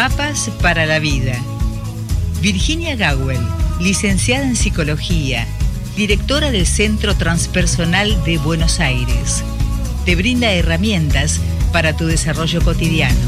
Mapas para la vida. Virginia Gawel, licenciada en psicología, directora del Centro Transpersonal de Buenos Aires. Te brinda herramientas para tu desarrollo cotidiano.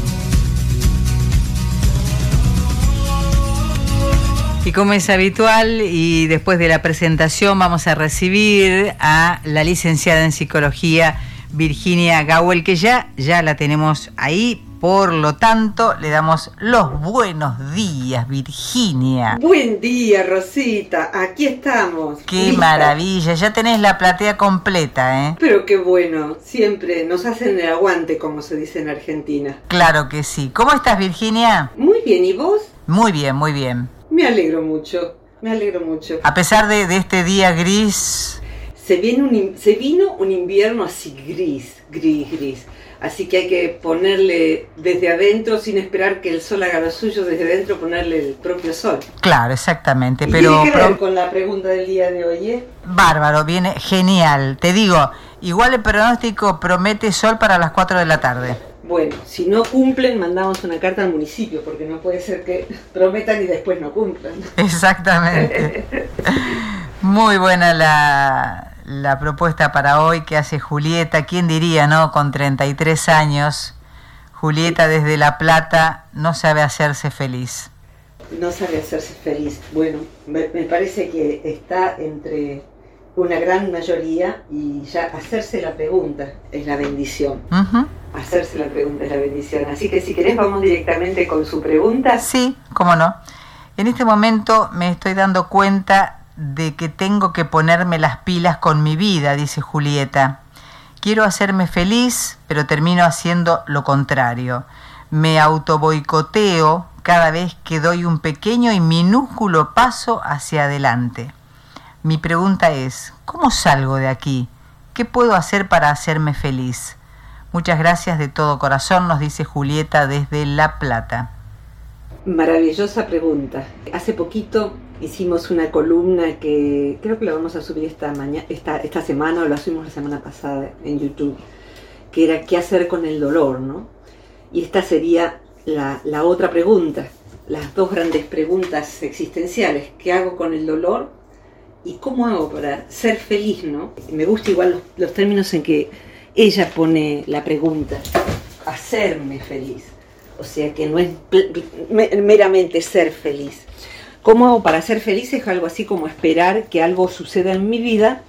Y como es habitual, y después de la presentación vamos a recibir a la licenciada en psicología Virginia Gawel, que ya, ya la tenemos ahí. Por lo tanto, le damos los buenos días, Virginia. Buen día, Rosita. Aquí estamos. Qué maravilla. Ya tenés la platea completa, ¿eh? Pero qué bueno. Siempre nos hacen el aguante, como se dice en Argentina. Claro que sí. ¿Cómo estás, Virginia? Muy bien. ¿Y vos? Muy bien, muy bien. Me alegro mucho. Me alegro mucho. A pesar de, de este día gris. Se, viene un, se vino un invierno así gris, gris, gris Así que hay que ponerle desde adentro, sin esperar que el sol haga lo suyo, desde adentro ponerle el propio sol. Claro, exactamente. Pero, ¿Tiene que ver con la pregunta del día de hoy? Eh? Bárbaro, viene genial. Te digo, igual el pronóstico promete sol para las 4 de la tarde. Bueno, si no cumplen, mandamos una carta al municipio, porque no puede ser que prometan y después no cumplan. Exactamente. Muy buena la, la propuesta para hoy que hace Julieta, ¿quién diría, no? Con 33 años, Julieta desde La Plata no sabe hacerse feliz. No sabe hacerse feliz. Bueno, me, parece que está entre una gran mayoría y ya hacerse la pregunta es la bendición. Hacerse la pregunta es la bendición. Así que si querés vamos directamente con su pregunta. Sí, cómo no. En este momento me estoy dando cuenta de que tengo que ponerme las pilas con mi vida, dice Julieta. Quiero hacerme feliz, pero termino haciendo lo contrario. Me autoboicoteo cada vez que doy un pequeño y minúsculo paso hacia adelante. Mi pregunta es, ¿cómo salgo de aquí? ¿Qué puedo hacer para hacerme feliz? Muchas gracias de todo corazón, nos dice Julieta desde La Plata. Maravillosa pregunta. Hace poquito hicimos una columna que creo que la vamos a subir esta, mañana, esta, esta semana o la subimos la semana pasada en YouTube, que era qué hacer con el dolor, ¿no? Y esta sería la, la otra pregunta, las dos grandes preguntas existenciales, ¿qué hago con el dolor? ¿Y cómo hago para ser feliz, no? Me gusta igual los, los términos en que ella pone la pregunta, hacerme feliz. O sea que no es meramente ser feliz, ¿Cómo hago para ser feliz? Es algo así como esperar que algo suceda en mi vida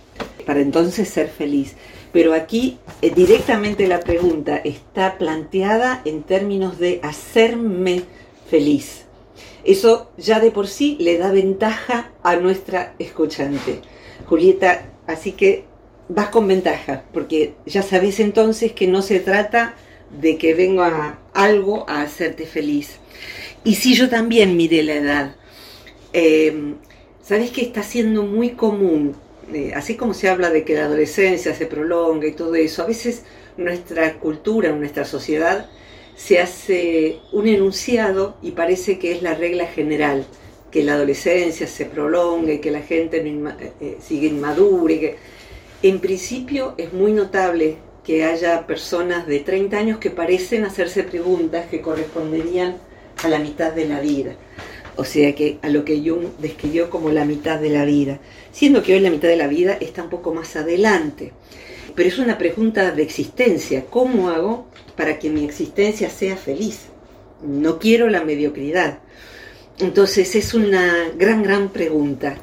para entonces ser feliz. Pero aquí eh, directamente la pregunta está planteada en términos de hacerme feliz. Eso ya de por sí le da ventaja a nuestra escuchante. Julieta, así que vas con ventaja, porque ya sabes entonces que no se trata de que venga algo a hacerte feliz. Y si yo también miré la edad, eh, ¿sabes que está siendo muy común? Eh, así como se habla de que la adolescencia se prolonga y todo eso, a veces nuestra cultura, nuestra sociedad, se hace un enunciado y parece que es la regla general, que la adolescencia se prolongue, que la gente eh, eh, sigue inmadura. Que... En principio es muy notable que haya personas de 30 años que parecen hacerse preguntas que corresponderían a la mitad de la vida o sea que a lo que Jung describió como la mitad de la vida, siendo que hoy la mitad de la vida está un poco más adelante. Pero es una pregunta de existencia, ¿cómo hago para que mi existencia sea feliz? No quiero la mediocridad. Entonces es una gran, gran pregunta.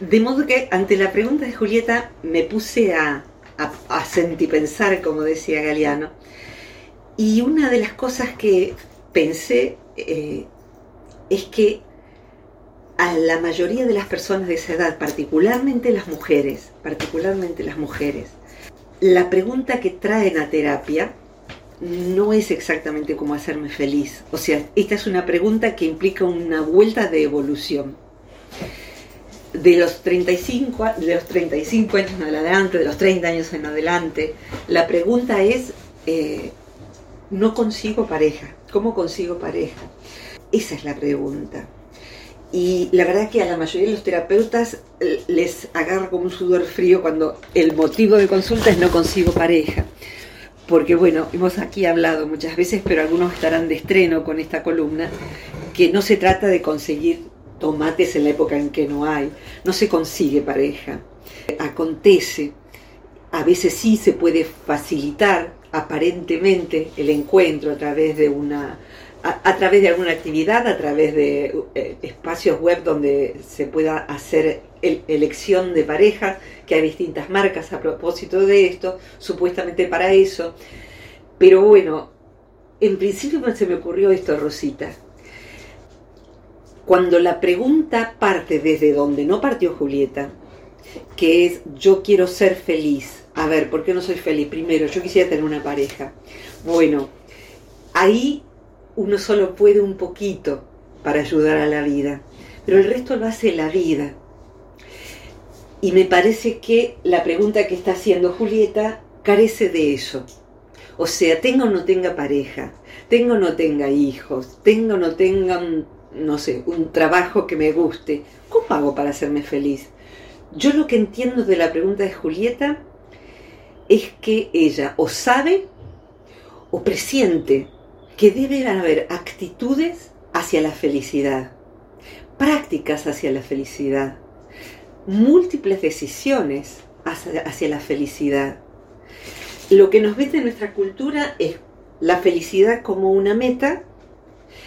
De modo que ante la pregunta de Julieta me puse a, a, sentir pensar, como decía Galeano, y una de las cosas que pensé eh, es que a la mayoría de las personas de esa edad, particularmente las mujeres, particularmente las mujeres, la pregunta que traen a terapia no es exactamente cómo hacerme feliz. O sea, esta es una pregunta que implica una vuelta de evolución. De los 35, de los 35 años en adelante, de los 30 años en adelante, la pregunta es, eh, no consigo pareja. ¿Cómo consigo pareja? Esa es la pregunta. Y la verdad que a la mayoría de los terapeutas eh, les agarra como un sudor frío cuando el motivo de consulta es no consigo pareja. porque bueno, hemos aquí hablado muchas veces, pero algunos estarán de estreno con esta columna, que no se trata de conseguir tomates en la época en que no hay, no se consigue pareja, acontece, a veces sí se puede facilitar aparentemente el encuentro a través de una a, través de alguna actividad, a través de eh, espacios web donde se pueda hacer elección de pareja, que hay distintas marcas a propósito de esto, supuestamente para eso. Pero bueno, en principio se me ocurrió esto, Rosita. Cuando la pregunta parte desde donde no partió Julieta, que es yo quiero ser feliz. A ver, ¿por qué no soy feliz? Primero, yo quisiera tener una pareja. Bueno, ahí uno solo puede un poquito para ayudar a la vida, pero el resto lo hace la vida. Y me parece que la pregunta que está haciendo Julieta carece de eso. O sea, tenga o no tenga pareja, tenga o no tenga hijos, tenga o no tenga, no sé, un trabajo que me guste, ¿cómo hago para hacerme feliz? Yo lo que entiendo de la pregunta de Julieta es que ella o sabe o presiente que debe haber actitudes hacia la felicidad, prácticas hacia la felicidad, múltiples decisiones hacia, la felicidad. Lo que nos vende en nuestra cultura es la felicidad como una meta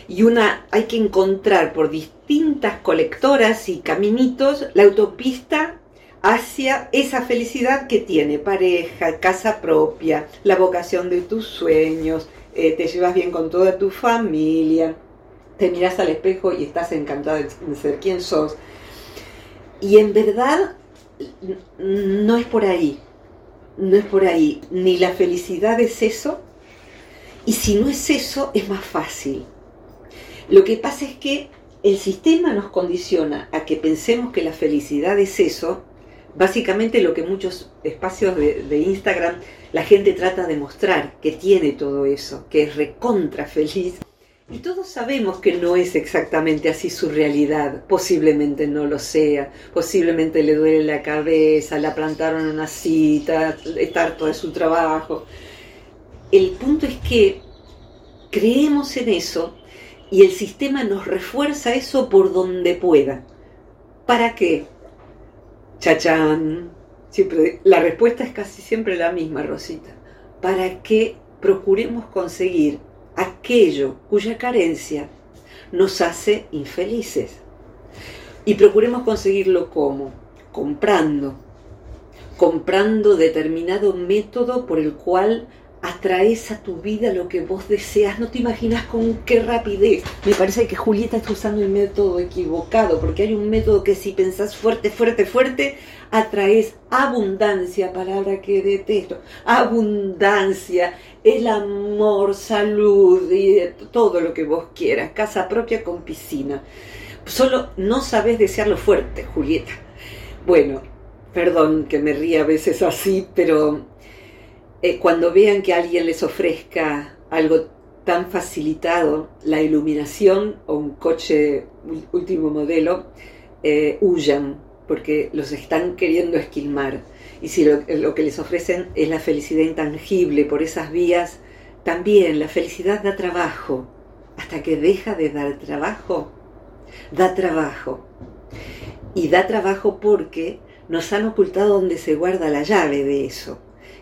y una hay que encontrar por distintas colectoras y caminitos la autopista hacia esa felicidad que tiene pareja, casa propia, la vocación de tus sueños, eh, te llevas bien con toda tu familia, te miras al espejo y estás encantado de ser quien sos. Y en verdad no es por ahí, no es por ahí. Ni la felicidad es eso, y si no es eso, es más fácil. Lo que pasa es que el sistema nos condiciona a que pensemos que la felicidad es eso, básicamente lo que muchos espacios de, Instagram la gente trata de mostrar, que tiene todo eso, que es recontra feliz. Y todos sabemos que no es exactamente así su realidad, posiblemente no lo sea, posiblemente le duele la cabeza, la plantaron una cita, está harto de su trabajo. El punto es que creemos en eso y el sistema nos refuerza eso por donde pueda. ¿Para qué? Chachán. Siempre, la respuesta es casi siempre la misma, Rosita. Para que procuremos conseguir aquello cuya carencia nos hace infelices. Y procuremos conseguirlo como? Comprando. Comprando determinado método por el cual atraes a tu vida lo que vos deseas. No te imaginas con qué rapidez. Me parece que Julieta está usando el método equivocado, porque hay un método que si pensás fuerte, fuerte, fuerte, atraes abundancia, palabra que detesto. Abundancia, el amor, salud y todo lo que vos quieras. Casa propia con piscina. Solo no sabes desearlo fuerte, Julieta. Bueno, perdón que me ría a veces así, pero eh, cuando vean que alguien les ofrezca algo tan facilitado, la iluminación o un coche último modelo, eh, huyan, porque los están queriendo esquilmar. Y si lo, lo, que les ofrecen es la felicidad intangible por esas vías, también la felicidad da trabajo. Hasta que deja de dar trabajo, da trabajo. Y da trabajo porque nos han ocultado donde se guarda la llave de eso.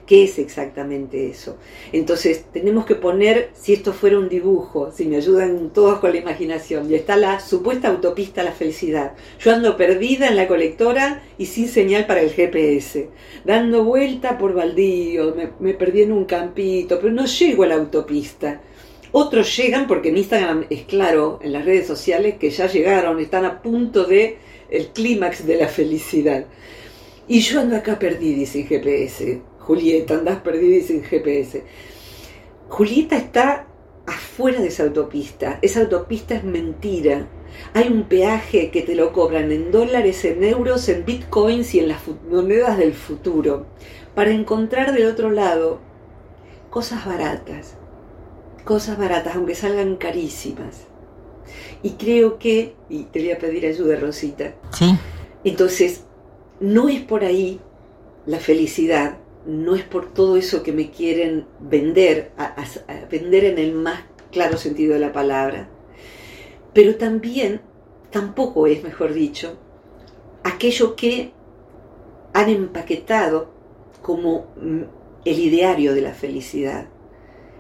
¿Qué es exactamente eso? Entonces, tenemos que poner, si esto fuera un dibujo, si me ayudan todos con la imaginación, y está la supuesta autopista a la felicidad. Yo ando perdida en la colectora y sin señal para el GPS, dando vuelta por baldío, me, me perdí en un campito, pero no llego a la autopista. Otros llegan porque en Instagram es claro, en las redes sociales, que ya llegaron, están a punto de el clímax de la felicidad. Y yo ando acá perdida sin GPS. Julieta, andás perdida y sin GPS. Julieta está afuera de esa autopista. Esa autopista es mentira. Hay un peaje que te lo cobran en dólares, en euros, en bitcoins y en las monedas del futuro. Para encontrar del otro lado cosas baratas. Cosas baratas, aunque salgan carísimas. Y creo que, y te voy a pedir ayuda, Rosita. Sí. Entonces, no es por ahí la felicidad, no es por todo eso que me quieren vender, vender en el más claro sentido de la palabra, pero también, tampoco es, mejor dicho, aquello que han empaquetado como mm, el ideario de la felicidad.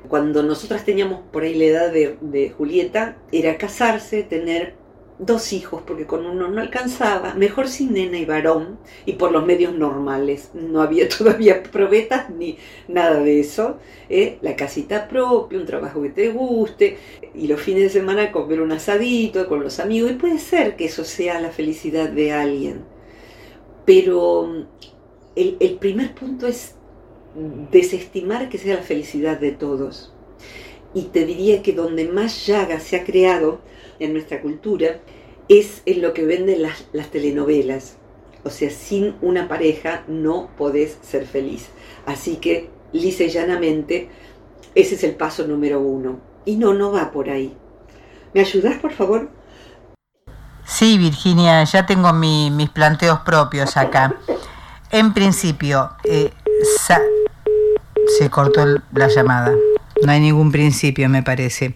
Cuando nosotras teníamos por ahí la edad de, de Julieta, era casarse, tener dos hijos, porque con uno no alcanzaba, mejor sin nena y varón, y por los medios normales, no había todavía probetas ni nada de eso, ¿eh? la casita propia, un trabajo que te guste, y los fines de semana comer un asadito con los amigos, y puede ser que eso sea la felicidad de alguien, pero mm, el, el primer punto es desestimar que sea la felicidad de todos. Y te diría que donde más llaga se ha creado, en nuestra cultura es en lo que venden las, telenovelas. O sea, sin una pareja no podés ser feliz. Así que, lisa y llanamente, ese es el paso número uno. Y no, no va por ahí. ¿Me ayudas, por favor? Sí, Virginia, ya tengo mis planteos propios acá. En principio, eh, se cortó la llamada. No hay ningún principio, me parece.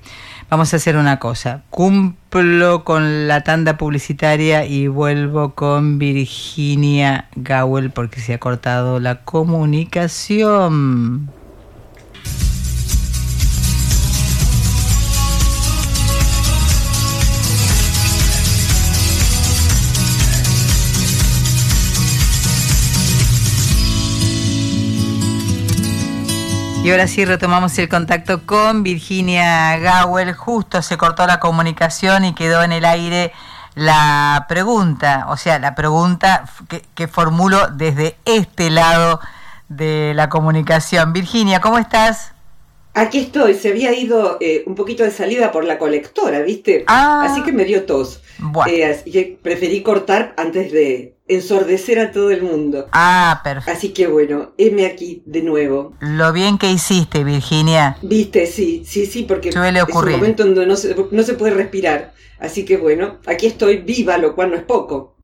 Vamos a hacer una cosa. Cumplo con la tanda publicitaria y vuelvo con Virginia Gowell porque se ha cortado la comunicación. Y ahora sí retomamos el contacto con Virginia Gowell. Justo se cortó la comunicación y quedó en el aire la pregunta, o sea, la pregunta que, formulo desde este lado de la comunicación. Virginia, ¿cómo estás? Aquí estoy, se había ido eh, un poquito de salida por la colectora, ¿viste? Ah. Así que me dio tos. Bueno. Eh, preferí cortar antes de ensordecer a todo el mundo. Ah, perfecto. Así que bueno, heme aquí de nuevo. Lo bien que hiciste, Virginia. Viste, sí, sí, sí, porque Suele ocurrir. es un momento donde no se, no se puede respirar. Así que bueno, aquí estoy viva, lo cual no es poco.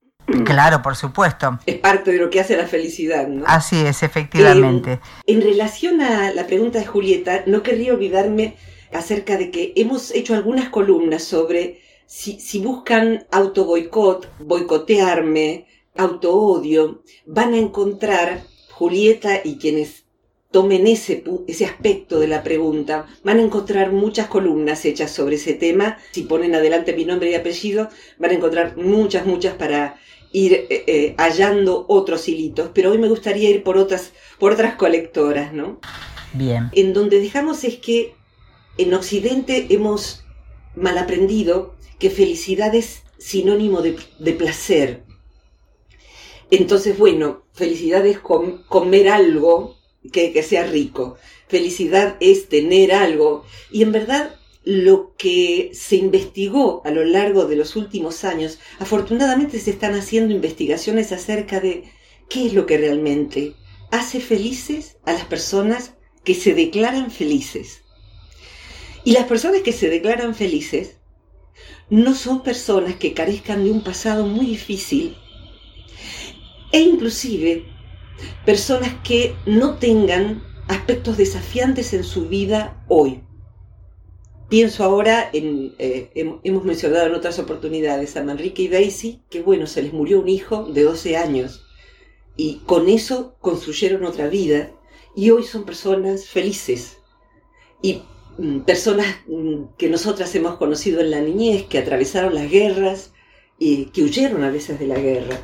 Claro, por supuesto. Es parte de lo que hace la felicidad, ¿no? Así es, efectivamente. en relación a la pregunta de Julieta, no querría olvidarme acerca de que hemos hecho algunas columnas sobre si, si buscan auto boicot, boicotearme, auto odio, van a encontrar Julieta y quienes tomen ese, ese aspecto de la pregunta, van a encontrar muchas columnas hechas sobre ese tema. Si ponen adelante mi nombre y apellido, van a encontrar muchas, muchas para ir eh, eh, hallando otros hilitos, pero hoy me gustaría ir por otras, por otras colectoras, ¿no? Bien. En donde dejamos es que en Occidente hemos mal aprendido que felicidad es sinónimo de, placer. Entonces, bueno, felicidad es comer algo que, que sea rico. Felicidad es tener algo. Y en verdad lo que se investigó a lo largo de los últimos años, afortunadamente se están haciendo investigaciones acerca de qué es lo que realmente hace felices a las personas que se declaran felices. Y las personas que se declaran felices no son personas que carezcan de un pasado muy difícil e inclusive personas que no tengan aspectos desafiantes en su vida hoy. Pienso ahora en, eh, hemos mencionado en otras oportunidades a Manrique y Daisy, que bueno, se les murió un hijo de 12 años y con eso construyeron otra vida y hoy son personas felices y mm, personas mm, que nosotras hemos conocido en la niñez, que atravesaron las guerras y que huyeron a veces de la guerra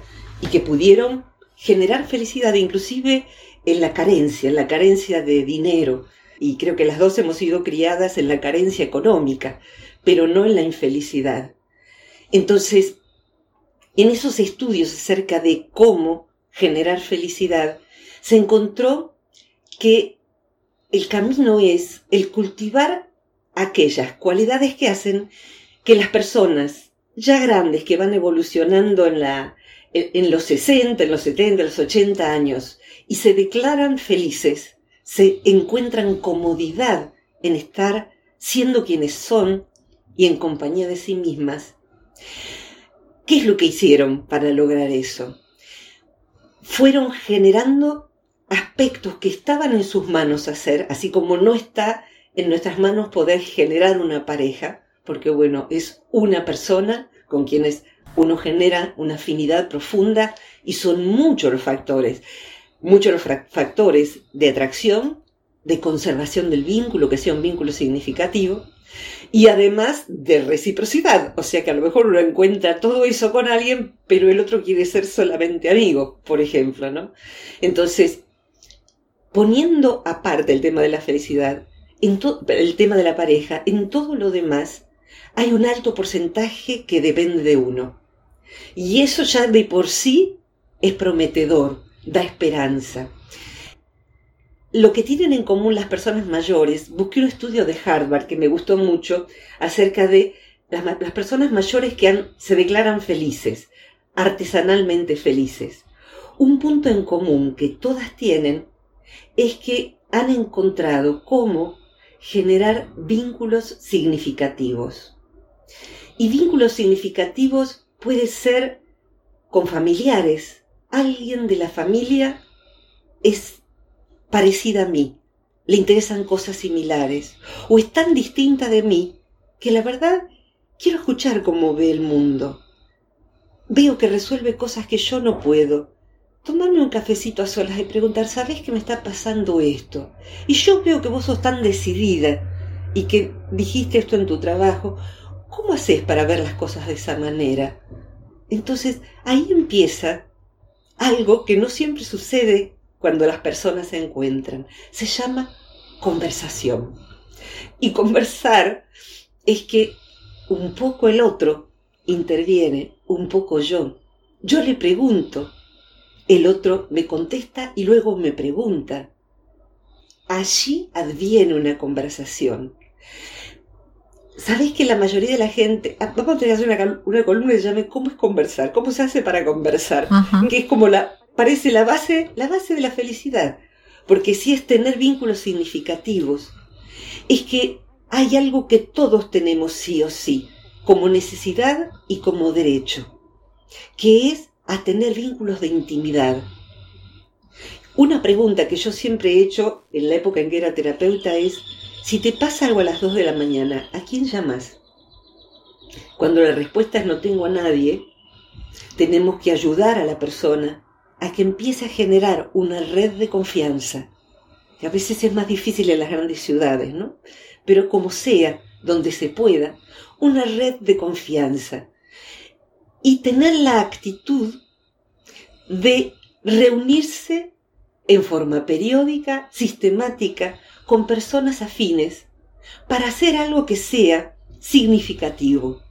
y que pudieron generar felicidad inclusive en la carencia, en la carencia de dinero, y creo que las dos hemos sido criadas en la carencia económica, pero no en la infelicidad. Entonces, en esos estudios acerca de cómo generar felicidad, se encontró que el camino es el cultivar aquellas cualidades que hacen que las personas ya grandes que van evolucionando en, la, en los 60, en los 70, en los 80 años y se declaran felices, se encuentran comodidad en estar siendo quienes son y en compañía de sí mismas. ¿Qué es lo que hicieron para lograr eso? Fueron generando aspectos que estaban en sus manos hacer, así como no está en nuestras manos poder generar una pareja, porque bueno, es una persona con quienes uno genera una afinidad profunda y son muchos los factores, muchos los factores de atracción, de conservación del vínculo, que sea un vínculo significativo, y además de reciprocidad, o sea que a lo mejor uno encuentra todo eso con alguien, pero el otro quiere ser solamente amigo, por ejemplo, ¿no? Entonces, poniendo aparte el tema de la felicidad, en el tema de la pareja, en todo lo demás, hay un alto porcentaje que depende de uno. Y eso ya de por sí es prometedor, da esperanza. Lo que tienen en común las personas mayores, busqué un estudio de Harvard que me gustó mucho acerca de las, personas mayores que se declaran felices, artesanalmente felices. Un punto en común que todas tienen es que han encontrado cómo generar vínculos significativos. Y vínculos significativos puede ser con familiares. Alguien de la familia es parecida a mí, le interesan cosas similares, o es tan distinta de mí que la verdad quiero escuchar cómo ve el mundo. Veo que resuelve cosas que yo no puedo. Tomarme un cafecito a solas y preguntar, ¿sabes que me está pasando esto? Y yo veo que vos sos tan decidida y que dijiste esto en tu trabajo. ¿Cómo haces para ver las cosas de esa manera? Entonces ahí empieza algo que no siempre sucede cuando las personas se encuentran. Se llama conversación. Y conversar es que un poco el otro interviene, un poco yo. Yo le pregunto, el otro me contesta y luego me pregunta. Allí adviene una conversación. ¿Sabéis que la mayoría de la gente, ah, vamos a tener que hacer una, columna que se llame ¿Cómo es conversar? ¿Cómo se hace para conversar? Que es como la parece la base, la base de la felicidad. Porque si es tener vínculos significativos, es que hay algo que todos tenemos sí o sí, como necesidad y como derecho, que es a tener vínculos de intimidad. Una pregunta que yo siempre he hecho en la época en que era terapeuta es, si te pasa algo a las 2 de la mañana, ¿a quién llamas? Cuando la respuesta es no tengo a nadie, tenemos que ayudar a la persona a que empiece a generar una red de confianza, que a veces es más difícil en las grandes ciudades, ¿no? Pero como sea, donde se pueda, una red de confianza. Y tener la actitud de reunirse en forma periódica, sistemática, con personas afines, para hacer algo que sea significativo.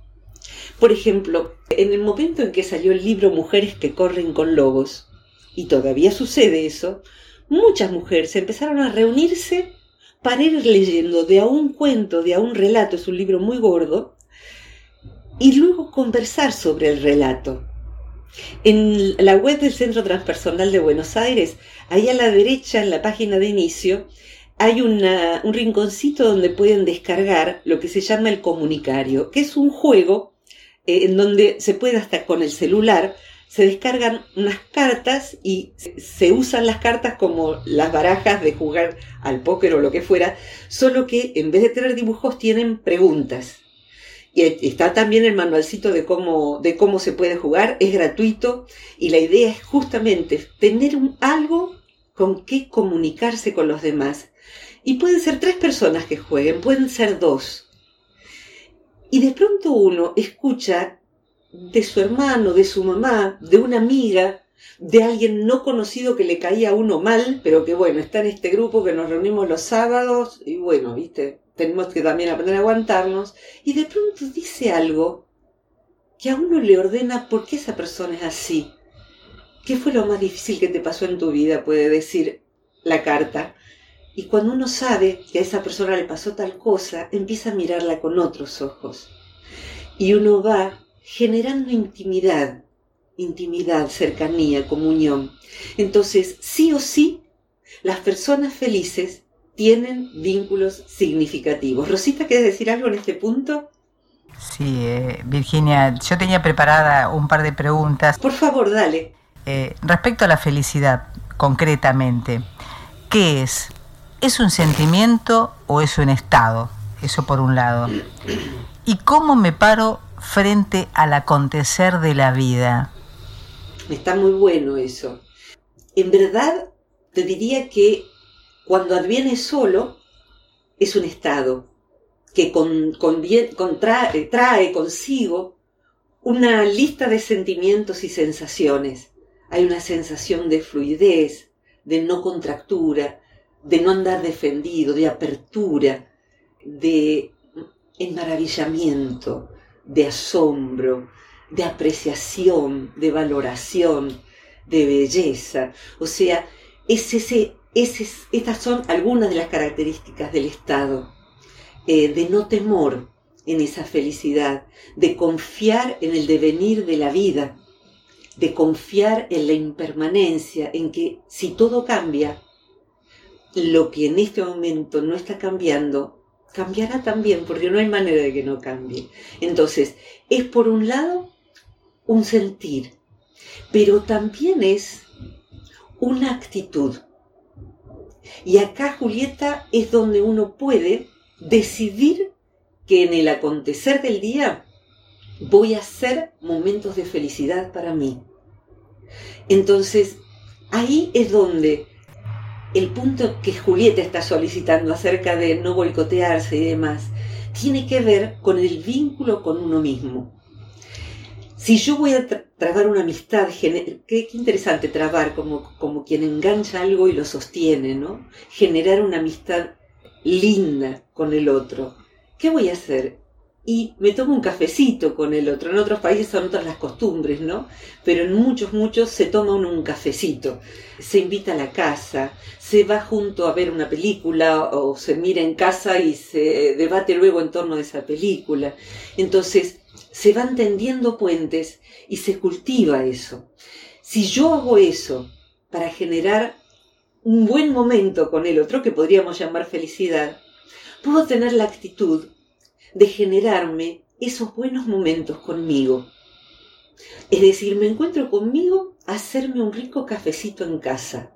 Por ejemplo, en el momento en que salió el libro Mujeres que corren con lobos, y todavía sucede eso, muchas mujeres empezaron a reunirse para ir leyendo de a un cuento, de a un relato, es un libro muy gordo, y luego conversar sobre el relato. En la web del Centro Transpersonal de Buenos Aires, ahí a la derecha, en la página de inicio, hay un rinconcito donde pueden descargar lo que se llama el comunicario, que es un juego eh, en donde se puede hasta con el celular se descargan unas cartas y se usan las cartas como las barajas de jugar al póker o lo que fuera, solo que en vez de tener dibujos tienen preguntas. Y está también el manualcito de cómo, de cómo se puede jugar, es gratuito y la idea es justamente tener algo con qué comunicarse con los demás. Y pueden ser tres personas que jueguen, pueden ser dos. Y de pronto uno escucha de su hermano, de su mamá, de una amiga, de alguien no conocido que le caía a uno mal, pero que bueno, está en este grupo que nos reunimos los sábados y bueno, viste, tenemos que también aprender a aguantarnos y de pronto dice algo que a uno le ordena por qué esa persona es así. ¿Qué fue lo más difícil que te pasó en tu vida? Puede decir la carta. Y cuando uno sabe que a esa persona le pasó tal cosa, empieza a mirarla con otros ojos. Y uno va generando intimidad, intimidad, cercanía, comunión. Entonces, sí o sí, las personas felices tienen vínculos significativos. Rosita, ¿quieres decir algo en este punto? Sí, eh, Virginia, yo tenía preparada un par de preguntas. Por favor, dale. Eh, respecto a la felicidad, concretamente, ¿Qué es? ¿Es un sentimiento o es un estado? Eso por un lado. ¿Y cómo me paro frente al acontecer de la vida? Está muy bueno eso. En verdad, te diría que cuando adviene solo, es un estado que con, trae consigo una lista de sentimientos y sensaciones. Hay una sensación de fluidez, de no contractura, de no andar defendido, de apertura, de enmaravillamiento, de asombro, de apreciación, de valoración, de belleza. O sea, es ese, estas son algunas de las características del estado, eh, de no temor en esa felicidad, de confiar en el devenir de la vida, de confiar en la impermanencia, en que si todo cambia, lo que en este momento no está cambiando, cambiará también, porque no hay manera de que no cambie. Entonces, es por un lado un sentir, pero también es una actitud. Y acá, Julieta, es donde uno puede decidir que en el acontecer del día voy a hacer momentos de felicidad para mí. Entonces, ahí es donde el punto que Julieta está solicitando acerca de no boicotearse y demás, tiene que ver con el vínculo con uno mismo. Si yo voy a trabar una amistad, qué, interesante trabar como, como quien engancha algo y lo sostiene, ¿no? Generar una amistad linda con el otro. ¿Qué voy a hacer? Y me tomo un cafecito con el otro. En otros países son otras las costumbres, ¿no? Pero en muchos, muchos se toma uno un cafecito, se invita a la casa, se va junto a ver una película o se mira en casa y se debate luego en torno de esa película. Entonces, se van tendiendo puentes y se cultiva eso. Si yo hago eso para generar un buen momento con el otro, que podríamos llamar felicidad, puedo tener la actitud de generarme esos buenos momentos conmigo. Es decir, me encuentro conmigo a hacerme un rico cafecito en casa.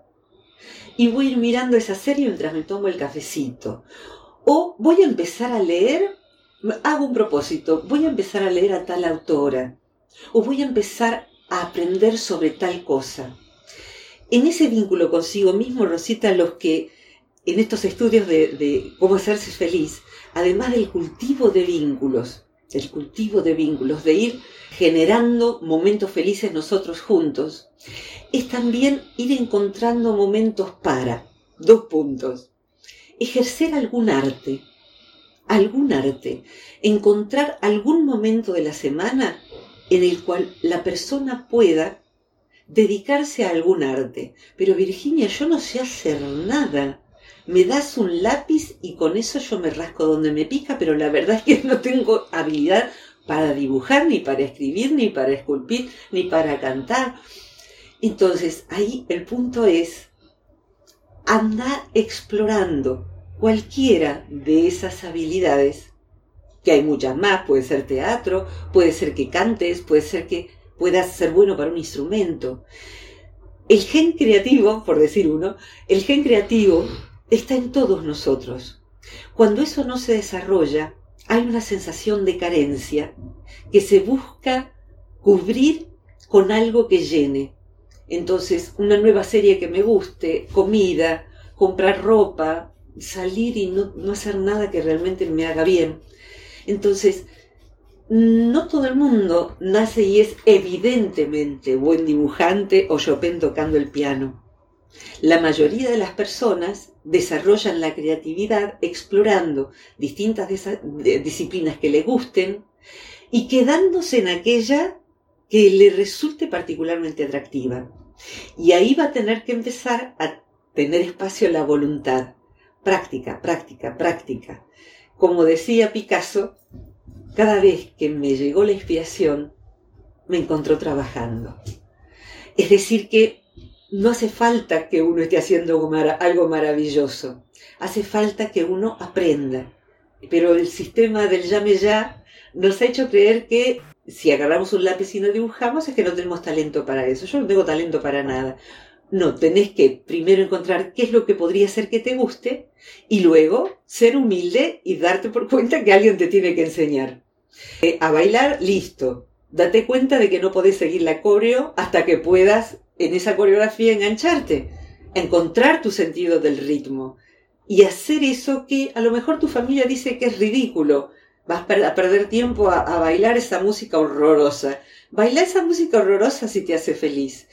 Y voy a ir mirando esa serie mientras me tomo el cafecito. O voy a empezar a leer, hago un propósito, voy a empezar a leer a tal autora. O voy a empezar a aprender sobre tal cosa. En ese vínculo consigo mismo, Rosita, los que en estos estudios de, cómo hacerse feliz, además del cultivo de vínculos, el cultivo de vínculos, de ir generando momentos felices nosotros juntos, es también ir encontrando momentos para, dos puntos, ejercer algún arte, algún arte, encontrar algún momento de la semana en el cual la persona pueda dedicarse a algún arte. Pero Virginia, yo no sé hacer nada me das un lápiz y con eso yo me rasco donde me pica, pero la verdad es que no tengo habilidad para dibujar, ni para escribir, ni para esculpir, ni para cantar. Entonces, ahí el punto es, anda explorando cualquiera de esas habilidades, que hay muchas más, puede ser teatro, puede ser que cantes, puede ser que puedas ser bueno para un instrumento. El gen creativo, por decir uno, el gen creativo está en todos nosotros. Cuando eso no se desarrolla, hay una sensación de carencia que se busca cubrir con algo que llene. Entonces, una nueva serie que me guste, comida, comprar ropa, salir y no, no hacer nada que realmente me haga bien. Entonces, no todo el mundo nace y es evidentemente buen dibujante o Chopin tocando el piano. La mayoría de las personas desarrollan la creatividad explorando distintas disciplinas que le gusten y quedándose en aquella que le resulte particularmente atractiva. Y ahí va a tener que empezar a tener espacio la voluntad. Práctica, práctica, práctica. Como decía Picasso, cada vez que me llegó la inspiración, me encontró trabajando. Es decir, que no hace falta que uno esté haciendo algo maravilloso, hace falta que uno aprenda. Pero el sistema del llame ya nos ha hecho creer que si agarramos un lápiz y no dibujamos es que no tenemos talento para eso. Yo no tengo talento para nada. No, tenés que primero encontrar qué es lo que podría ser que te guste y luego ser humilde y darte por cuenta que alguien te tiene que enseñar. Eh, a bailar, listo. Date cuenta de que no podés seguir la coreo hasta que puedas en esa coreografía engancharte, encontrar tu sentido del ritmo y hacer eso que a lo mejor tu familia dice que es ridículo. Vas a perder tiempo a, a bailar esa música horrorosa. Baila esa música horrorosa si te hace feliz.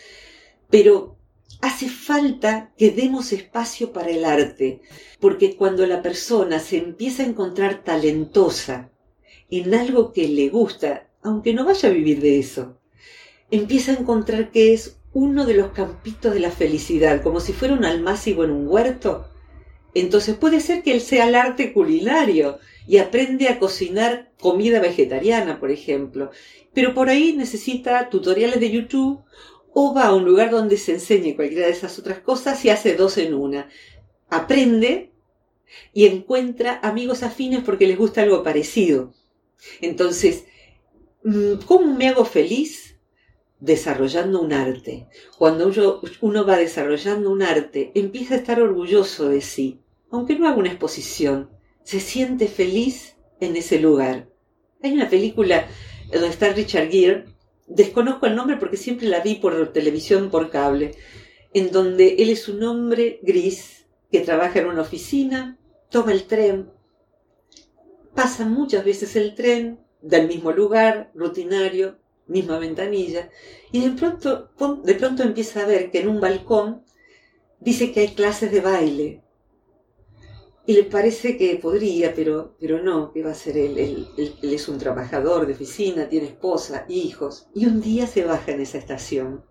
Pero hace falta que demos espacio para el arte, porque cuando la persona se empieza a encontrar talentosa en algo que le gusta, aunque no vaya a vivir de eso, empieza a encontrar que es uno de los campitos de la felicidad, como si fuera un almácigo en un huerto. Entonces puede ser que él sea el arte culinario y aprende a cocinar comida vegetariana, por ejemplo. Pero por ahí necesita tutoriales de YouTube o va a un lugar donde se enseñe cualquiera de esas otras cosas y hace dos en una. Aprende y encuentra amigos afines porque les gusta algo parecido. Entonces, mm, ¿cómo me hago feliz? Desarrollando un arte. Cuando uno, va desarrollando un arte, empieza a estar orgulloso de sí, aunque no haga una exposición, se siente feliz en ese lugar. Hay una película donde está Richard Gere desconozco el nombre porque siempre la vi por televisión, por cable, en donde él es un hombre gris que trabaja en una oficina, toma el tren, pasa muchas veces el tren del mismo lugar, rutinario, misma ventanilla, y de pronto, de pronto empieza a ver que en un balcón dice que hay clases de baile, y le parece que podría, pero, pero no, que va a ser él? Él, es un trabajador de oficina, tiene esposa, hijos. Y un día se baja en esa estación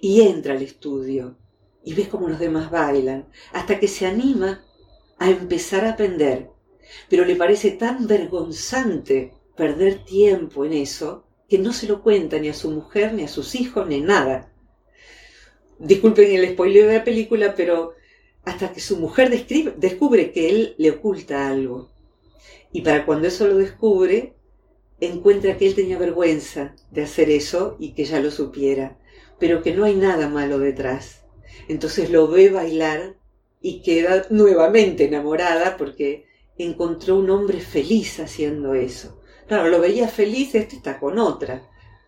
y entra al estudio y ve cómo los demás bailan, hasta que se anima a empezar a aprender. Pero le parece tan vergonzante perder tiempo en eso que no se lo cuenta ni a su mujer, ni a sus hijos, ni nada. Disculpen el spoiler de la película, pero hasta que su mujer descubre que él le oculta algo. Y para cuando eso lo descubre, encuentra que él tenía vergüenza de hacer eso y que ya lo supiera, pero que no hay nada malo detrás. Entonces lo ve bailar y queda nuevamente enamorada porque encontró un hombre feliz haciendo eso. Claro, lo veía feliz, este está con otra.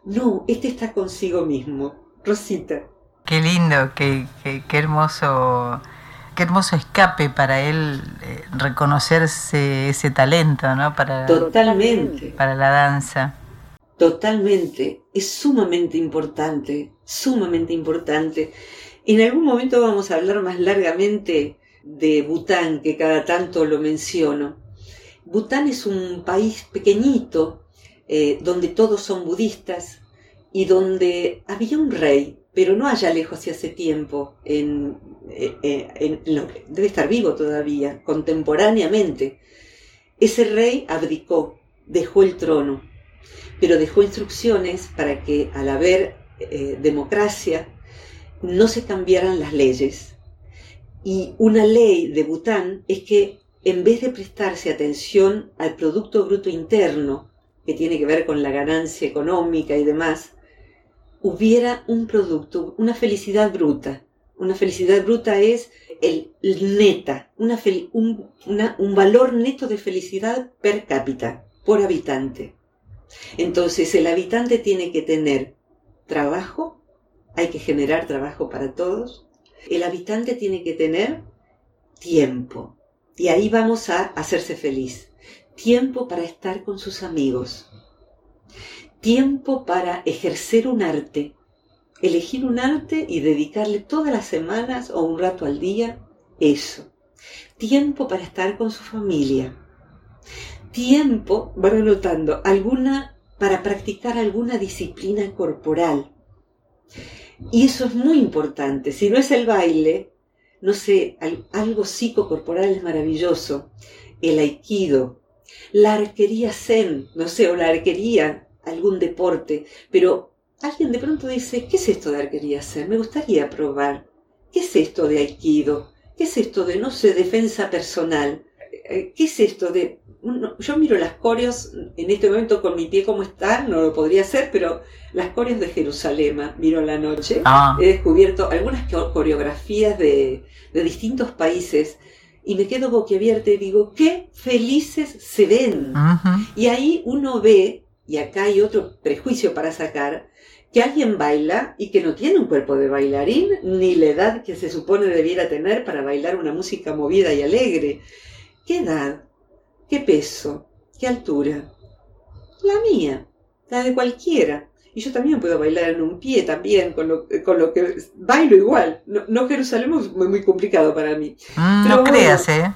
No, este está consigo mismo. Rosita. Qué lindo, qué, qué, qué hermoso qué hermoso escape para él eh, reconocerse ese talento, ¿no? Para, Totalmente. Para la danza. Totalmente. Es sumamente importante, sumamente importante. En algún momento vamos a hablar más largamente de Bután, que cada tanto lo menciono. Bután es un país pequeñito, eh, donde todos son budistas y donde había un rey pero no allá lejos y hace tiempo, en, eh, eh, debe estar vivo todavía, contemporáneamente. Ese rey abdicó, dejó el trono, pero dejó instrucciones para que al haber democracia no se cambiaran las leyes. Y una ley de Bután es que en vez de prestarse atención al Producto Bruto Interno, que tiene que ver con la ganancia económica y demás, hubiera un producto, una felicidad bruta. Una felicidad bruta es el, neta, un valor neto de felicidad per cápita, por habitante. Entonces el habitante tiene que tener trabajo, hay que generar trabajo para todos. El habitante tiene que tener tiempo. Y ahí vamos a hacerse feliz. Tiempo para estar con sus amigos tiempo para ejercer un arte, elegir un arte y dedicarle todas las semanas o un rato al día eso. Tiempo para estar con su familia. Tiempo, van anotando, alguna, para practicar alguna disciplina corporal. Y eso es muy importante. Si no es el baile, no sé, algo psicocorporal es maravilloso. El aikido, la arquería zen, no sé, o la arquería algún deporte, pero alguien de pronto dice, ¿qué es esto de arquería hacer? Me gustaría probar. ¿Qué es esto de aikido? ¿Qué es esto de, no sé, defensa personal? Eh, ¿qué es esto de... yo miro las coreos en este momento con mi pie como está, no lo podría hacer, pero las coreos de Jerusalén, miro la noche, ah. he descubierto algunas coreografías de, de distintos países y me quedo boquiabierta y digo, qué felices se ven. Y ahí uno ve, y acá hay otro prejuicio para sacar, que alguien baila y que no tiene un cuerpo de bailarín ni la edad que se supone debiera tener para bailar una música movida y alegre. ¿Qué edad? ¿Qué peso? ¿Qué altura? La mía, la de cualquiera. Y yo también puedo bailar en un pie también, con lo, con lo que bailo igual. No, Jerusalén es muy, complicado para mí. Mm, no creas, ¿eh?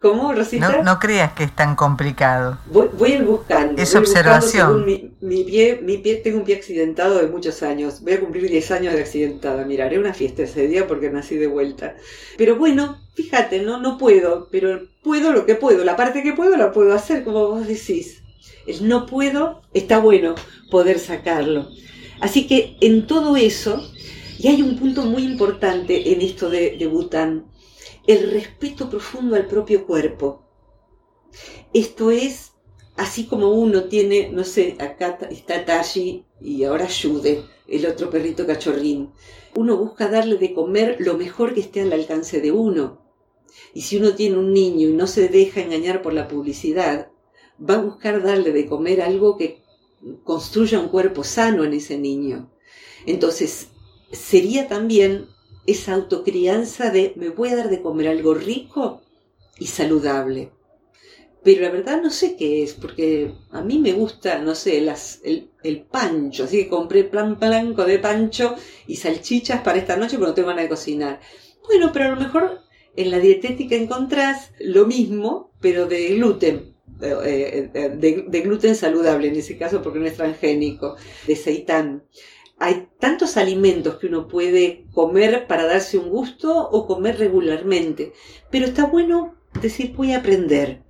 ¿Cómo, Rosita? No, creas que es tan complicado. Voy, voy a ir buscando. Es observación. mi, pie, mi pie, tengo un pie accidentado de muchos años. Voy a cumplir 10 años de accidentada. Mira, haré una fiesta ese día porque nací de vuelta. Pero bueno, fíjate, no, no puedo, pero puedo lo que puedo. La parte que puedo la puedo hacer, como vos decís. El no puedo está bueno poder sacarlo. Así que en todo eso, y hay un punto muy importante en esto de, de Bután el respeto profundo al propio cuerpo. Esto es, así como uno tiene, no sé, acá está Tashi y ahora Yude, el otro perrito cachorrín. Uno busca darle de comer lo mejor que esté al alcance de uno. Y si uno tiene un niño y no se deja engañar por la publicidad, va a buscar darle de comer algo que construya un cuerpo sano en ese niño. Entonces, sería también esa autocrianza de me voy a dar de comer algo rico y saludable. Pero la verdad no sé qué es, porque a mí me gusta, no sé, el, el, pancho, así que compré plan blanco de pancho y salchichas para esta noche porque no tengo ganas de cocinar. Bueno, pero a lo mejor en la dietética encontrás lo mismo, pero de gluten, eh, eh, de, de, gluten saludable en ese caso porque no es transgénico, de seitán hay tantos alimentos que uno puede comer para darse un gusto o comer regularmente, pero está bueno decir voy a aprender.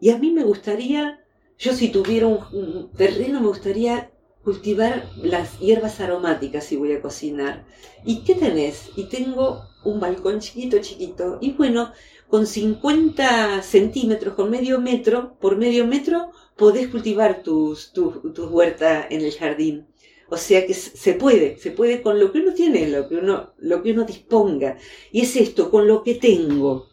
Y a mí me gustaría, yo si tuviera un, terreno, me gustaría cultivar las hierbas aromáticas si voy a cocinar. ¿Y qué tenés? Y tengo un balcón chiquito, chiquito. Y bueno, con 50 centímetros, con medio metro, por medio metro, podés cultivar tus, tu, tu huerta en el jardín. O sea que se puede, se puede con lo que uno tiene, lo que uno, lo que uno disponga. Y es esto, con lo que tengo,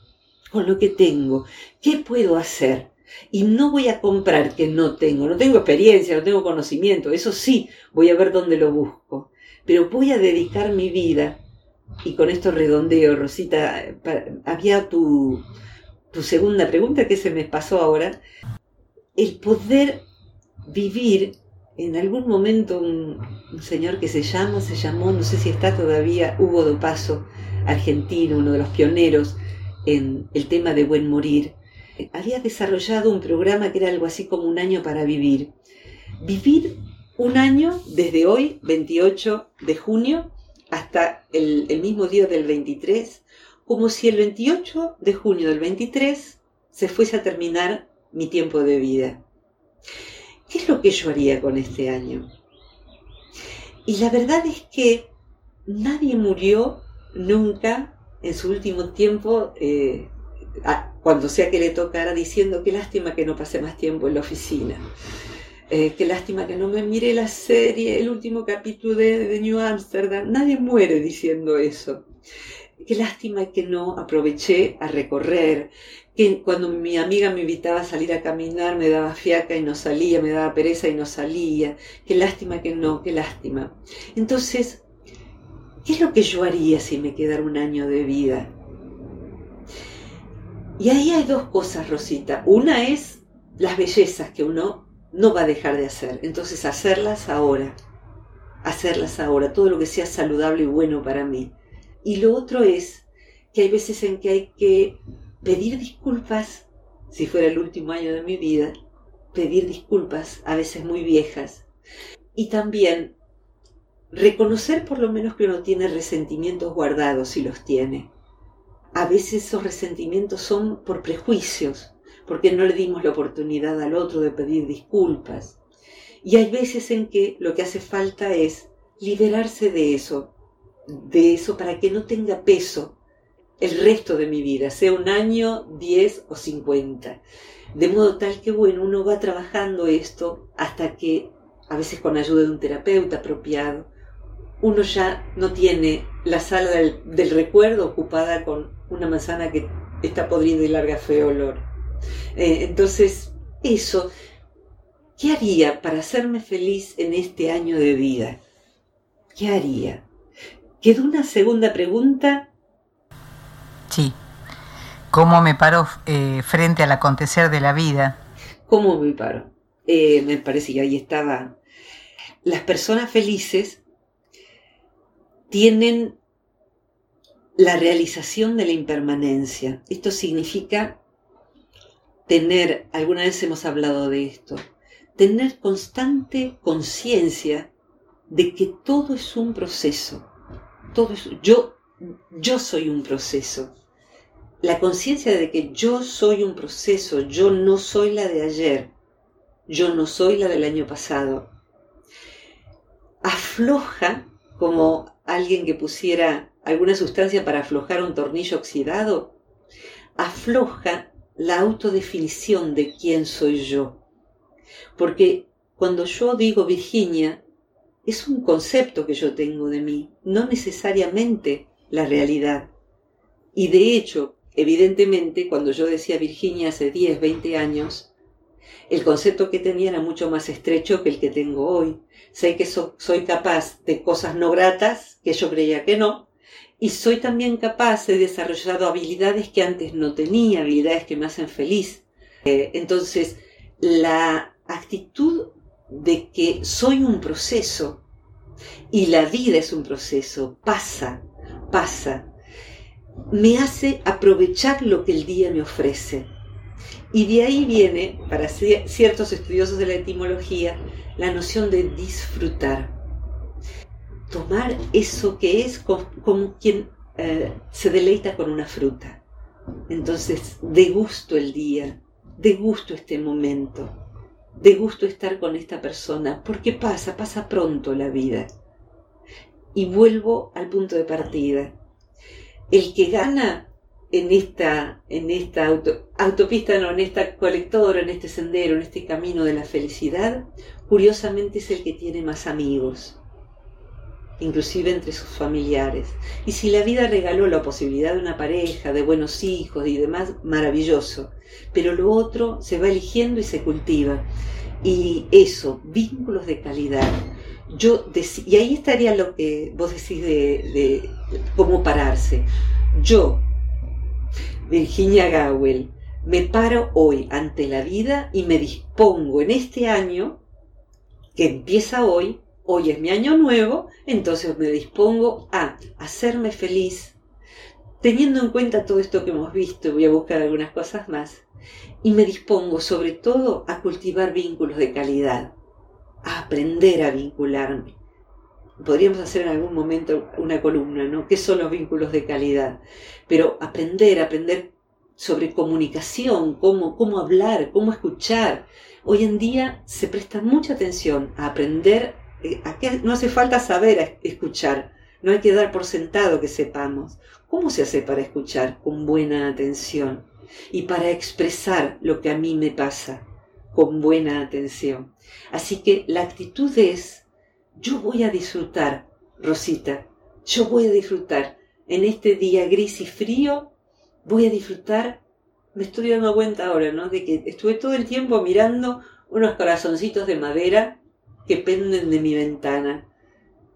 con lo que tengo, ¿qué puedo hacer? Y no voy a comprar que no tengo, no tengo experiencia, no tengo conocimiento, eso sí, voy a ver dónde lo busco. Pero voy a dedicar mi vida, y con esto redondeo, Rosita, había tu, tu segunda pregunta que se me pasó ahora, el poder vivir en algún momento un, señor que se llama, se llamó, no sé si está todavía, Hugo do Paso, argentino, uno de los pioneros en el tema de buen morir, había desarrollado un programa que era algo así como un año para vivir. Vivir un año desde hoy, 28 de junio, hasta el, mismo día del 23, como si el 28 de junio del 23 se fuese a terminar mi tiempo de vida. ¿qué es lo que yo haría con este año? Y la verdad es que nadie murió nunca en su último tiempo, eh, cuando sea que le tocara, diciendo qué lástima que no pasé más tiempo en la oficina. Eh, qué lástima que no me mire la serie, el último capítulo de, de New Amsterdam. Nadie muere diciendo eso. Qué lástima que no aproveché a recorrer, que cuando mi amiga me invitaba a salir a caminar me daba fiaca y no salía, me daba pereza y no salía. Qué lástima que no, qué lástima. Entonces, ¿qué es lo que yo haría si me quedara un año de vida? Y ahí hay dos cosas, Rosita. Una es las bellezas que uno no va a dejar de hacer. Entonces, hacerlas ahora. Hacerlas ahora. Todo lo que sea saludable y bueno para mí. Y lo otro es que hay veces en que hay que pedir disculpas, si fuera el último año de mi vida, pedir disculpas, a veces muy viejas, y también reconocer por lo menos que uno tiene resentimientos guardados si los tiene. A veces esos resentimientos son por prejuicios, porque no le dimos la oportunidad al otro de pedir disculpas. Y hay veces en que lo que hace falta es liberarse de eso, de eso para que no tenga peso el resto de mi vida, sea un año, 10 o 50. De modo tal que, bueno, uno va trabajando esto hasta que, a veces con ayuda de un terapeuta apropiado, uno ya no tiene la sala del, recuerdo ocupada con una manzana que está podrida y larga feo olor. Eh, entonces, eso, ¿qué haría para hacerme feliz en este año de vida? ¿Qué haría? Quedó una segunda pregunta. Sí. ¿Cómo me paro eh, frente al acontecer de la vida? ¿Cómo me paro? Eh, me parece que ahí estaba. Las personas felices tienen la realización de la impermanencia. Esto significa tener, alguna vez hemos hablado de esto, tener constante conciencia de que todo es un proceso. Todo es, yo, yo soy un proceso. La conciencia de que yo soy un proceso, yo no soy la de ayer, yo no soy la del año pasado, afloja como alguien que pusiera alguna sustancia para aflojar un tornillo oxidado, afloja la autodefinición de quién soy yo. Porque cuando yo digo Virginia, es un concepto que yo tengo de mí, no necesariamente la realidad. Y de hecho, evidentemente, cuando yo decía Virginia hace 10, 20 años, el concepto que tenía era mucho más estrecho que el que tengo hoy. Sé que soy capaz de cosas no gratas, que yo creía que no, y soy también capaz de desarrollar habilidades que antes no tenía, habilidades que me hacen feliz. Eh, entonces, la actitud de que soy un proceso y la vida es un proceso, pasa, pasa, me hace aprovechar lo que el día me ofrece. Y de ahí viene, para ciertos estudiosos de la etimología, la noción de disfrutar. Tomar eso que es como, quien eh, se deleita con una fruta. Entonces, de gusto el día, de gusto este momento, de gusto estar con esta persona, porque pasa, pasa pronto la vida. Y vuelvo al punto de partida. El que gana en esta, en esta autopista, no, en esta colectora, en este sendero, en este camino de la felicidad, curiosamente es el que tiene más amigos, inclusive entre sus familiares. Y si la vida regaló la posibilidad de una pareja, de buenos hijos y demás, maravilloso. Pero lo otro se va eligiendo y se cultiva. Y eso, vínculos de calidad. Yo y ahí estaría lo que vos decís de, de cómo pararse. Yo Virginia Gawel, me paro hoy ante la vida y me dispongo en este año, que empieza hoy, hoy es mi año nuevo, entonces me dispongo a hacerme feliz, teniendo en cuenta todo esto que hemos visto, voy a buscar algunas cosas más, y me dispongo sobre todo a cultivar vínculos de calidad, a aprender a vincularme. Podríamos hacer en algún momento una columna, ¿no? ¿Qué son los vínculos de calidad? Pero aprender, aprender sobre comunicación, cómo, cómo hablar, cómo escuchar. Hoy en día se presta mucha atención a aprender, eh, no hace falta saber escuchar, no hay que dar por sentado que sepamos. ¿Cómo se hace para escuchar con buena atención y para expresar lo que a mí me pasa con buena atención? Así que la actitud es, yo voy a disfrutar, Rosita, yo voy a disfrutar en este día gris y frío voy a disfrutar, me estoy dando cuenta ahora, ¿no? De que estuve todo el tiempo mirando unos corazoncitos de madera que penden de mi ventana.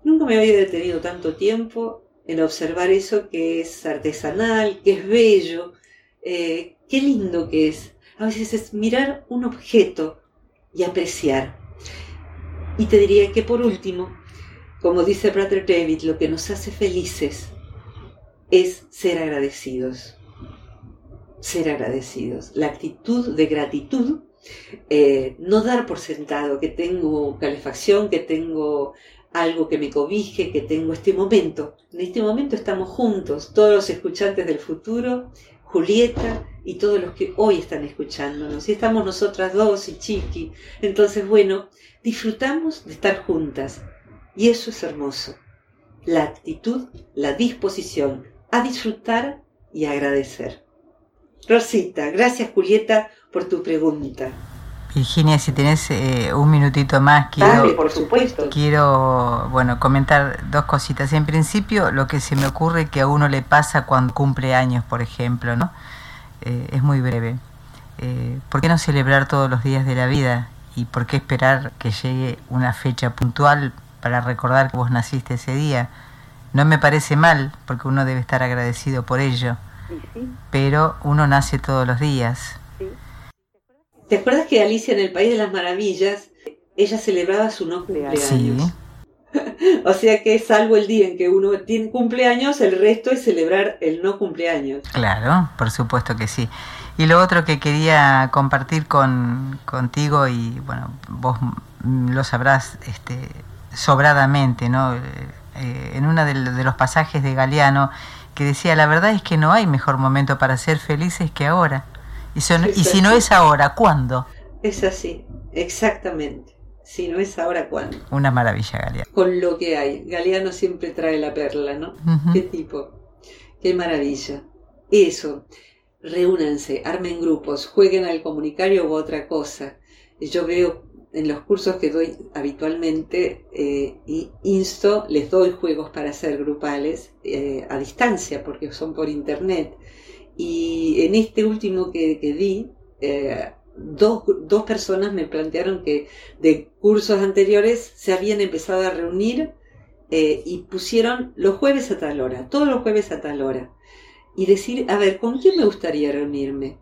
Nunca me había detenido tanto tiempo en observar eso que es artesanal, que es bello, eh, qué lindo que es. A veces es mirar un objeto y apreciar. Y te diría que por último, como dice Brother David, lo que nos hace felices es ser agradecidos ser agradecidos. La actitud de gratitud, eh, no dar por sentado que tengo calefacción, que tengo algo que me cobije, que tengo este momento. En este momento estamos juntos, todos los escuchantes del futuro, Julieta y todos los que hoy están escuchándonos. Y estamos nosotras dos y Chiqui. Entonces, bueno, disfrutamos de estar juntas. Y eso es hermoso. La actitud, la disposición a disfrutar y agradecer. Rosita, gracias Julieta por tu pregunta. Virginia, si tenés eh, un minutito más, quiero, por supuesto. quiero bueno, comentar dos cositas. En principio, lo que se me ocurre que a uno le pasa cuando cumple años, por ejemplo, ¿no? Eh, es muy breve. Eh, ¿Por qué no celebrar todos los días de la vida? ¿Y por qué esperar que llegue una fecha puntual para recordar que vos naciste ese día? No me parece mal, porque uno debe estar agradecido por ello. Pero uno nace todos los días. ¿Te acuerdas que Alicia en el País de las Maravillas, ella celebraba su no cumpleaños? Sí. o sea que salvo el día en que uno tiene cumpleaños, el resto es celebrar el no cumpleaños. Claro, por supuesto que sí. Y lo otro que quería compartir con, contigo, y bueno, vos lo sabrás este, sobradamente, ¿no? Eh, en uno de, de los pasajes de Galeano, que decía, la verdad es que no hay mejor momento para ser felices que ahora. Y, si no es ahora, ¿cuándo? Es así, exactamente. Si no es ahora, ¿cuándo? Una maravilla, Galeano. Con lo que hay. Galeano siempre trae la perla, ¿no? Qué tipo. Qué maravilla. Eso. Reúnanse, armen grupos, jueguen al comunicario u otra cosa. Yo veo en los cursos que doy habitualmente eh, insto, les doy juegos para hacer grupales eh, a distancia porque son por internet y en este último que, di, eh, dos, dos, personas me plantearon que de cursos anteriores se habían empezado a reunir eh, y pusieron los jueves a tal hora, todos los jueves a tal hora. Y decir, a ver, ¿con quién me gustaría reunirme?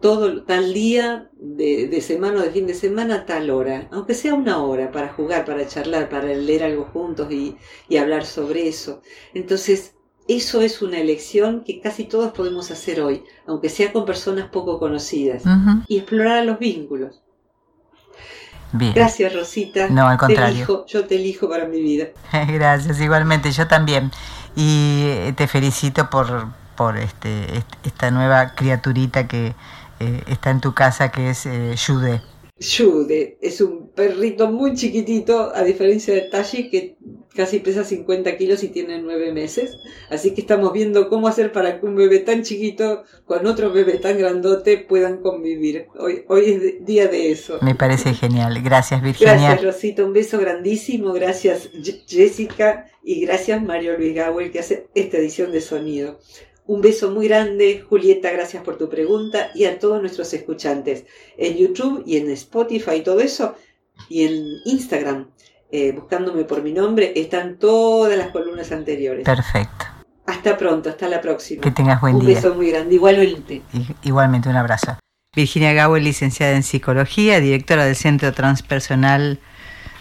Todo tal día de, de semana o de fin de semana tal hora, aunque sea una hora para jugar, para charlar, para leer algo juntos y, y hablar sobre eso. Entonces, eso es una elección que casi todos podemos hacer hoy, aunque sea con personas poco conocidas, y explorar los vínculos. Bien. Gracias, Rosita. No, al contrario. yo te elijo para mi vida. Gracias, igualmente, yo también. Y eh, te felicito por, por este, esta nueva criaturita que eh, está en tu casa, que es eh, Jude. Jude es un perrito muy chiquitito, a diferencia de Tashi, que casi pesa 50 kilos y tiene 9 meses. Así que estamos viendo cómo hacer para que un bebé tan chiquito con otro bebé tan grandote puedan convivir. Hoy, hoy es día de eso. Me parece genial. Gracias, Virginia. Gracias, Rosita. Un beso grandísimo. Gracias, Jessica. Y gracias, Mario Luis Gawel, que hace esta edición de sonido. Un beso muy grande, Julieta, gracias por tu pregunta y a todos nuestros escuchantes en YouTube y en Spotify y todo eso y en Instagram, eh, buscándome por mi nombre, están todas las columnas anteriores. Perfecto. Hasta pronto, hasta la próxima. Que tengas buen día. Un beso muy grande, igualmente. Igualmente, un abrazo. Virginia Gawel, licenciada en Psicología, directora del Centro Transpersonal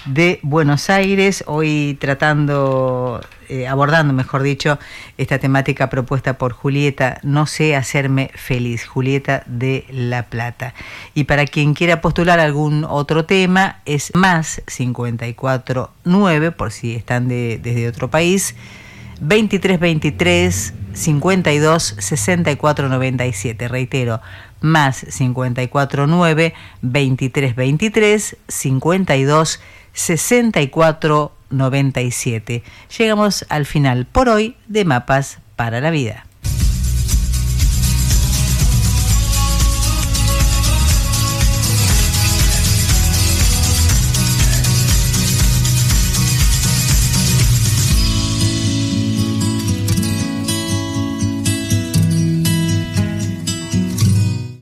de Buenos Aires, hoy tratando, eh, abordando, mejor dicho, esta temática propuesta por Julieta, No sé hacerme feliz, Julieta de La Plata. Y para quien quiera postular algún otro tema, es más 549, por si están de, desde otro país, 2323 52 64 97. Reitero, más 549 2323 52 6497. Llegamos al final por hoy de Mapas para la Vida.